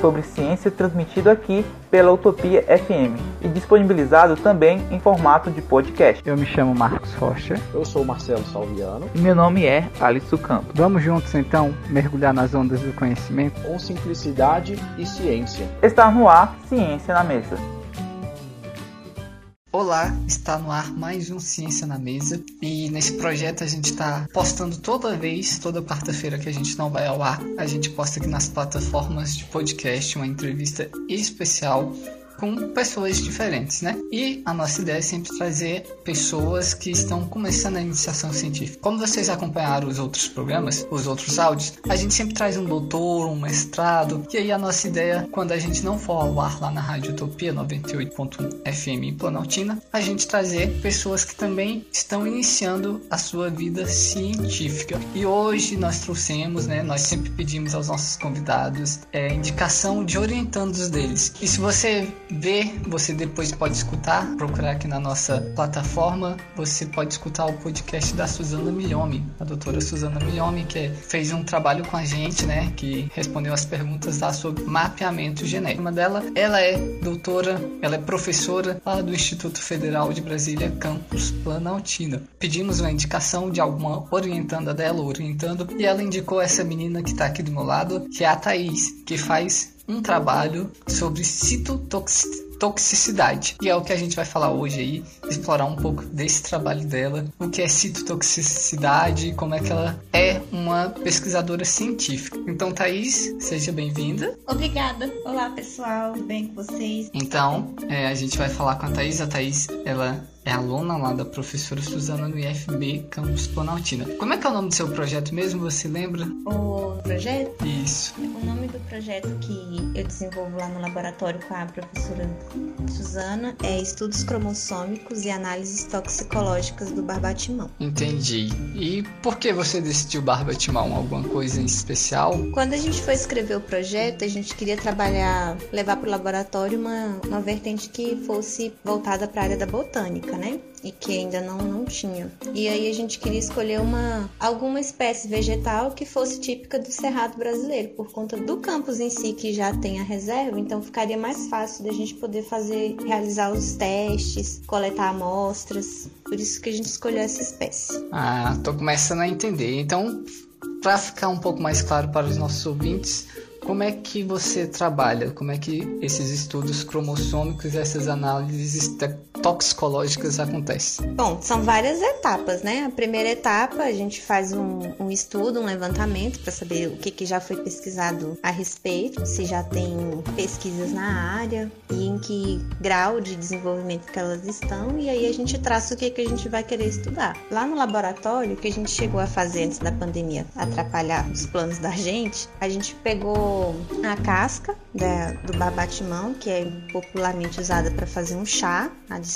sobre ciência transmitido aqui pela Utopia FM e disponibilizado também em formato de podcast. Eu me chamo Marcos Rocha. Eu sou Marcelo Salviano. E meu nome é Alisson Campos. Vamos juntos então mergulhar nas ondas do conhecimento com simplicidade e ciência. Está no ar Ciência na Mesa. Olá, está no ar mais um Ciência na Mesa. E nesse projeto a gente está postando toda vez, toda quarta-feira que a gente não vai ao ar, a gente posta aqui nas plataformas de podcast uma entrevista especial com pessoas diferentes, né? E a nossa ideia é sempre trazer pessoas que estão começando a iniciação científica. Como vocês acompanharam os outros programas, os outros áudios, a gente sempre traz um doutor, um mestrado, e aí a nossa ideia, quando a gente não for ao ar lá na Rádio Utopia 98.1 FM em Planaltina, a gente trazer pessoas que também estão iniciando a sua vida científica. E hoje nós trouxemos, né? Nós sempre pedimos aos nossos convidados é, indicação de orientandos deles. E se você ver, você depois pode escutar, procurar aqui na nossa plataforma, você pode escutar o podcast da Suzana Milhome, a doutora Suzana Milhome, que fez um trabalho com a gente, né, que respondeu as perguntas lá sobre mapeamento genético. Uma dela, ela é doutora, ela é professora lá do Instituto Federal de Brasília, campus Planaltina. Pedimos uma indicação de alguma orientanda dela, orientando, e ela indicou essa menina que está aqui do meu lado, que é a Thaís, que faz um trabalho sobre citotoxicidade. E é o que a gente vai falar hoje aí, explorar um pouco desse trabalho dela, o que é citotoxicidade, como é que ela é uma pesquisadora científica. Então, Thaís, seja bem-vinda. Obrigada. Olá, pessoal. Tudo bem com vocês? Então, é, a gente vai falar com a Thaís. A Thaís, ela é aluna lá da professora Suzana no IFB Campus Planaltina. Como é que é o nome do seu projeto mesmo, você lembra? O projeto? Isso. O nome do projeto que eu desenvolvo lá no laboratório com a professora Suzana é Estudos Cromossômicos e Análises Toxicológicas do Barbatimão. Entendi. E por que você decidiu Barbatimão? Alguma coisa em especial? Quando a gente foi escrever o projeto, a gente queria trabalhar, levar para o laboratório uma, uma vertente que fosse voltada para a área da botânica né? E que ainda não, não tinha. E aí a gente queria escolher uma alguma espécie vegetal que fosse típica do cerrado brasileiro, por conta do campus em si que já tem a reserva, então ficaria mais fácil da gente poder fazer, realizar os testes, coletar amostras. Por isso que a gente escolheu essa espécie. Ah, tô começando a entender. Então, para ficar um pouco mais claro para os nossos ouvintes, como é que você trabalha? Como é que esses estudos cromossômicos essas análises toxicológicas acontecem? Bom, são várias etapas, né? A primeira etapa a gente faz um, um estudo, um levantamento para saber o que, que já foi pesquisado a respeito, se já tem pesquisas na área e em que grau de desenvolvimento que elas estão, e aí a gente traça o que, que a gente vai querer estudar. Lá no laboratório, que a gente chegou a fazer antes da pandemia atrapalhar os planos da gente, a gente pegou a casca do babatimão, que é popularmente usada para fazer um chá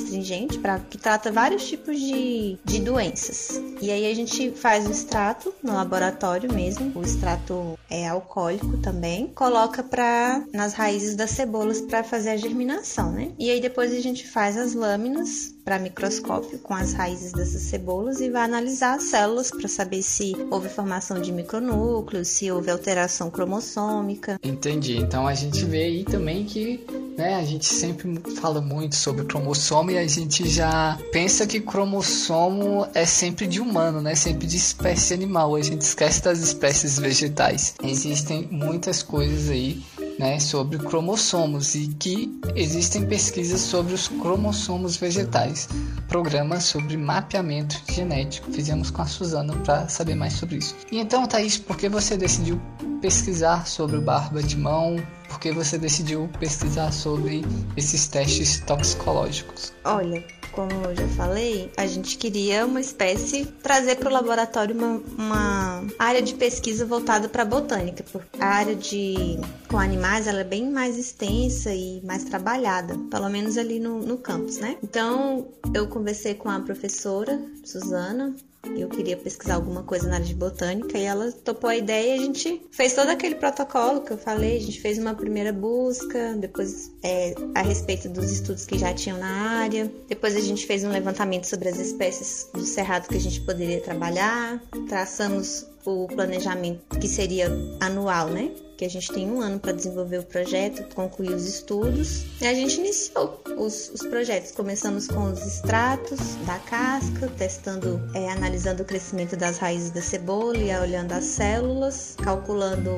adstringente, pra, que trata vários tipos de, de doenças. E aí a gente faz o extrato no laboratório mesmo, o extrato é alcoólico também, coloca pra, nas raízes das cebolas para fazer a germinação, né? E aí depois a gente faz as lâminas para microscópio com as raízes dessas cebolas e vai analisar as células para saber se houve formação de micronúcleos, se houve alteração cromossômica. Entendi. Então a gente vê aí também que né, a gente sempre fala muito sobre cromossomo e a gente já pensa que cromossomo é sempre de humano, né? Sempre de espécie animal. A gente esquece das espécies vegetais. Existem muitas coisas aí né, sobre cromossomos e que existem pesquisas sobre os cromossomos vegetais, programas sobre mapeamento genético. Fizemos com a Suzana para saber mais sobre isso. E então, Thaís, por que você decidiu pesquisar sobre o barba de mão? Por que você decidiu pesquisar sobre esses testes toxicológicos? Olha, como eu já falei, a gente queria uma espécie trazer para o laboratório uma, uma, área de pesquisa voltada para botânica, porque a área de com animais ela é bem mais extensa e mais trabalhada, pelo menos ali no, no campus, né? Então eu conversei com a professora Suzana Eu queria pesquisar alguma coisa na área de botânica e ela topou a ideia e a gente fez todo aquele protocolo que eu falei. A gente fez uma primeira busca, depois é, a respeito dos estudos que já tinham na área. Depois a gente fez um levantamento sobre as espécies do cerrado que a gente poderia trabalhar. Traçamos o planejamento que seria anual, né? Que a gente tem um ano para desenvolver o projeto, concluir os estudos. E a gente iniciou os, os projetos. Começamos com os extratos da casca, testando, é, analisando o crescimento das raízes da cebola e olhando as células, calculando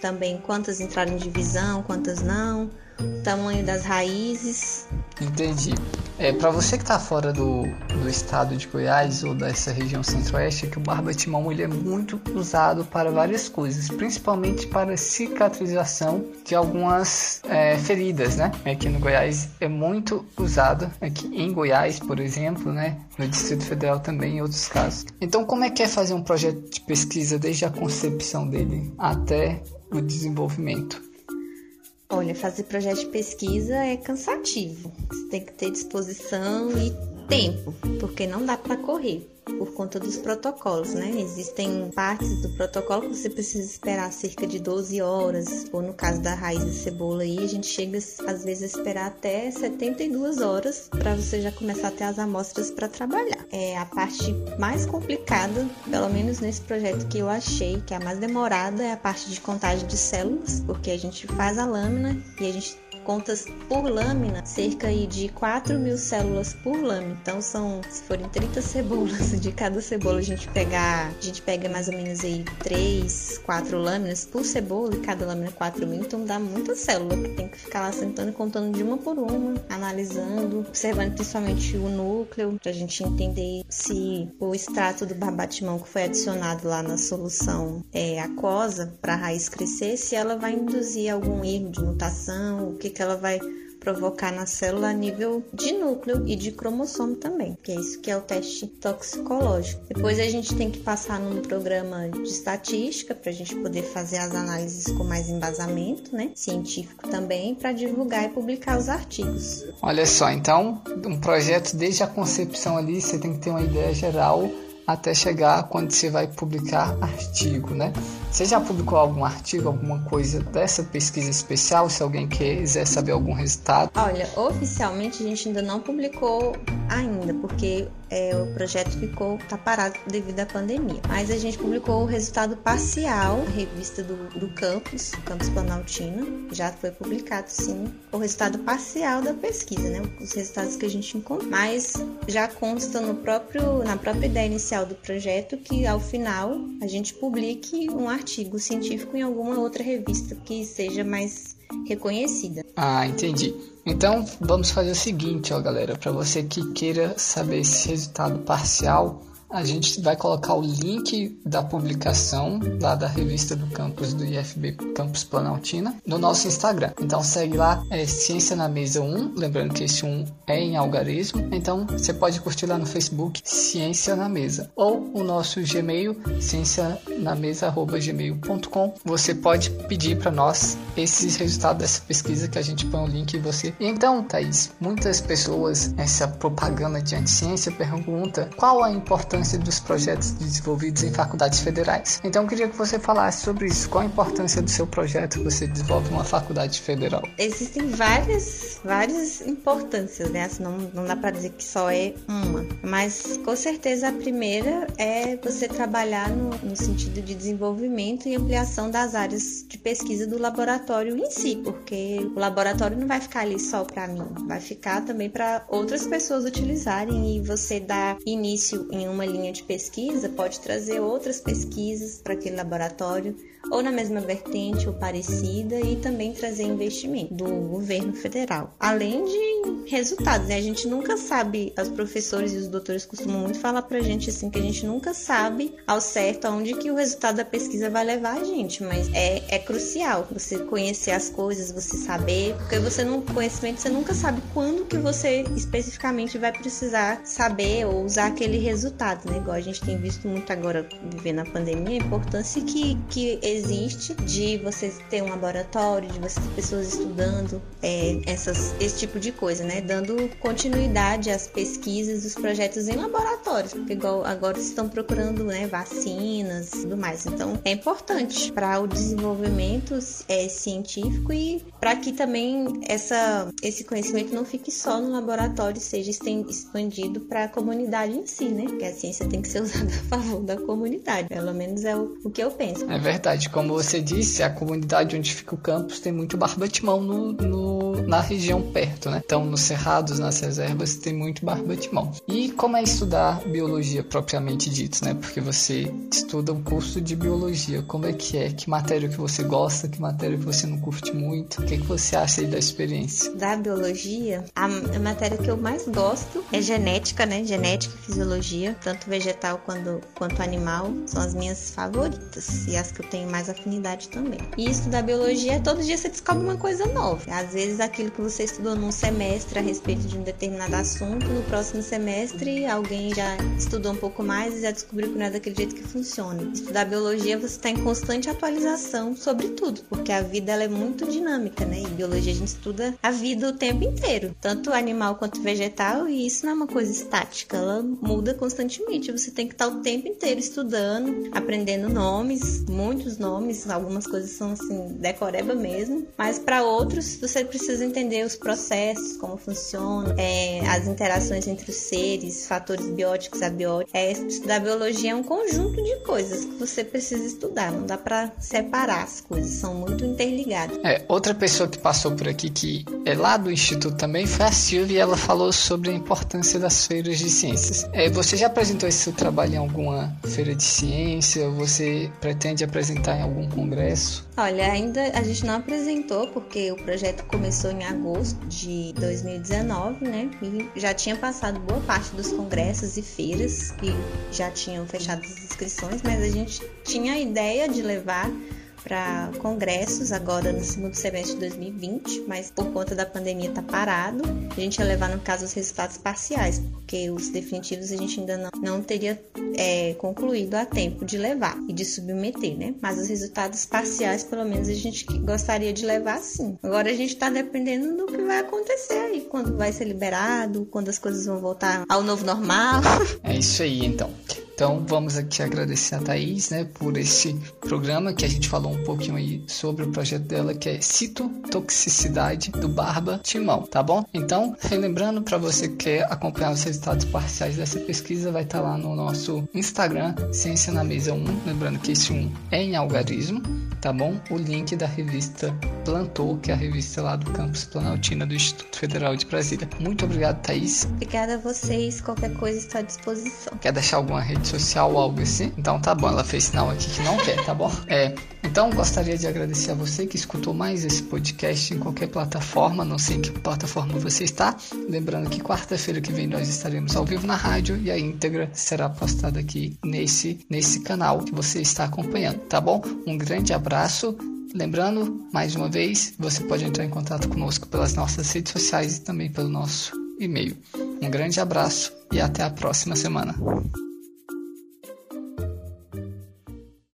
também quantas entraram em divisão, quantas não, o tamanho das raízes. Entendi. É, para você que está fora do, do estado de Goiás ou dessa região centro-oeste, é que o barbatimão ele é muito usado para várias coisas, principalmente para cicatrização de algumas é, feridas, né? Aqui no Goiás é muito usado, aqui em Goiás, por exemplo, né? No Distrito Federal também em outros casos. Então, como é que é fazer um projeto de pesquisa desde a concepção dele até o desenvolvimento? Olha, fazer projeto de pesquisa é cansativo. Você tem que ter disposição e tempo, porque não dá para correr por conta dos protocolos, né? Existem partes do protocolo que você precisa esperar cerca de 12 horas, ou no caso da raiz de cebola aí, a gente chega às vezes a esperar até 72 horas para você já começar a ter as amostras para trabalhar. É a parte mais complicada, pelo menos nesse projeto que eu achei, que é a mais demorada, é a parte de contagem de células, porque a gente faz a lâmina e a gente contas por lâmina, cerca de 4 mil células por lâmina. Então são, se forem 30 cebolas, de cada cebola a gente pegar, a gente pega mais ou menos aí 3, 4 lâminas por cebola e cada lâmina 4 mil, então dá muita célula que tem que ficar lá sentando e contando de uma por uma, analisando, observando principalmente o núcleo, pra gente entender se o extrato do barbatimão que foi adicionado lá na solução é aquosa para a raiz crescer, se ela vai induzir algum erro de mutação, o que que ela vai provocar na célula a nível de núcleo e de cromossomo também, que é isso que é o teste toxicológico. Depois a gente tem que passar num programa de estatística para a gente poder fazer as análises com mais embasamento, né, científico também, para divulgar e publicar os artigos. Olha só, então um projeto desde a concepção ali você tem que ter uma ideia geral até chegar quando você vai publicar artigo, né? Você já publicou algum artigo, alguma coisa dessa pesquisa especial? Se alguém quiser saber algum resultado? Olha, oficialmente a gente ainda não publicou ainda, porque é, o projeto ficou tá parado devido à pandemia. Mas a gente publicou o resultado parcial, revista do, do campus, Campus Planaltina, já foi publicado sim, o resultado parcial da pesquisa, né? Os resultados que a gente encontrou. Mas já consta no próprio, na própria ideia inicial do projeto que ao final a gente publique um artigo científico em alguma outra revista que seja mais reconhecida. Ah, entendi. Então vamos fazer o seguinte, ó, galera, para você que queira saber esse resultado parcial, a gente vai colocar o link da publicação lá da revista do campus do IFB Campus Planaltina no nosso Instagram. Então segue lá, é Ciência na Mesa 1, lembrando que esse 1 é em algarismo. Então você pode curtir lá no Facebook Ciência na Mesa ou o nosso Gmail ciencianamesa@gmail.com. Você pode pedir para nós esses resultados dessa pesquisa que a gente põe o link em você. Então, Thaís, muitas pessoas essa propaganda de ciência pergunta qual a importância importância dos projetos desenvolvidos em faculdades federais. Então eu queria que você falasse sobre isso. Qual a importância do seu projeto que você desenvolve em uma faculdade federal? Existem várias, várias importâncias, né? Assim, não, não dá para dizer que só é uma. Mas com certeza a primeira é você trabalhar no, no sentido de desenvolvimento e ampliação das áreas de pesquisa do laboratório em si, porque o laboratório não vai ficar ali só para mim, vai ficar também para outras pessoas utilizarem e você dar início em uma linha de pesquisa pode trazer outras pesquisas para aquele laboratório ou na mesma vertente ou parecida e também trazer investimento do governo federal. Além de resultados, né? A gente nunca sabe, os professores e os doutores costumam muito falar pra gente assim que a gente nunca sabe ao certo aonde que o resultado da pesquisa vai levar a gente, mas é, é crucial você conhecer as coisas, você saber, porque você não conhecimento você nunca sabe quando que você especificamente vai precisar saber ou usar aquele resultado, né? Igual a gente tem visto muito agora vivendo a pandemia, a importância que que existe de você ter um laboratório, de você ter pessoas estudando é, essas, esse tipo de coisa. né? Dando continuidade às pesquisas, os projetos em laboratórios, porque igual agora estão procurando, né, vacinas e tudo mais. Então, é importante para o desenvolvimento é, científico e para que também essa, esse conhecimento não fique só no laboratório, seja expandido para a comunidade em si, né? Porque a ciência tem que ser usada a favor da comunidade, pelo menos é o, o que eu penso. É verdade, como você disse, a comunidade onde fica o campus tem muito barbatimão no, no, na região perto, né? Então, nos cerrados, nas reservas, tem muito barbatimão. E como é estudar biologia propriamente dito, né? Porque você estuda um curso de biologia, como é que é? Que matéria que você gosta, que matéria que você não curte muito? O que, é que você acha aí da experiência? Da biologia, a, a matéria que eu mais gosto é genética, né? Genética e fisiologia, tanto vegetal quanto, quanto animal, são as minhas favoritas e as que eu tenho mais afinidade também. E estudar biologia, todo dia você descobre uma coisa nova. Às vezes aquilo que você estudou num semestre a respeito de um determinado assunto, no próximo semestre alguém já estudou um pouco mais e já descobriu que não é daquele jeito que funciona. Estudar biologia, você está em constante atualização sobre tudo, porque a vida ela é muito dinâmica, né? E biologia a gente estuda a vida o tempo inteiro, tanto animal quanto vegetal, e isso não é uma coisa estática, ela muda constantemente. Você tem que estar o tempo inteiro estudando, aprendendo nomes, muitos nomes, algumas coisas são assim, decoreba mesmo, mas para outros você precisa entender os processos, como funcionam, é, as interações entre os seres, fatores bióticos, abióticos. É, estudar biologia é um conjunto de coisas que você precisa estudar, não dá para separar as coisas, são muito interligadas. É, outra pessoa que passou por aqui que é lá do instituto também foi a Silvia e ela falou sobre a importância das feiras de ciências. É, você já apresentou esse seu trabalho em alguma feira de ciência? Você pretende apresentar em algum congresso? Olha, ainda a gente não apresentou porque o projeto começou em agosto de 2019, né? E já tinha passado boa parte dos congressos e feiras que já tinham fechado as inscrições, mas a gente tinha a ideia de levar para congressos agora no segundo semestre de 2020, mas por conta da pandemia tá parado. A gente ia levar, no caso, os resultados parciais, porque os definitivos a gente ainda não, não teria é, concluído a tempo de levar e de submeter, né? Mas os resultados parciais, pelo menos, a gente gostaria de levar sim. Agora a gente está dependendo do que vai acontecer aí, quando vai ser liberado, quando as coisas vão voltar ao novo normal. É isso aí, então. Então vamos aqui agradecer a Thaís, né, por esse programa que a gente falou um pouquinho aí sobre o projeto dela que é citotoxicidade do Barba Timão, tá bom? Então, relembrando para você que quer acompanhar os resultados parciais dessa pesquisa, vai estar tá lá no nosso Instagram, Ciência na Mesa 1, lembrando que esse 1 é em algarismo, tá bom? O link da revista Plantou, que é a revista lá do campus Planaltina do Instituto Federal de Brasília. Muito obrigado, Thaís. Obrigada a vocês, qualquer coisa está à disposição. Quer deixar alguma rede rede social ou algo assim. Então tá bom, ela fez sinal aqui que não quer, tá bom? É, então gostaria de agradecer a você que escutou mais esse podcast em qualquer plataforma, não sei em que plataforma você está. Lembrando que quarta-feira que vem nós estaremos ao vivo na rádio e a íntegra será postada aqui nesse, nesse canal que você está acompanhando, tá bom? Um grande abraço. Lembrando, mais uma vez, você pode entrar em contato conosco pelas nossas redes sociais e também pelo nosso e-mail. Um grande abraço e até a próxima semana.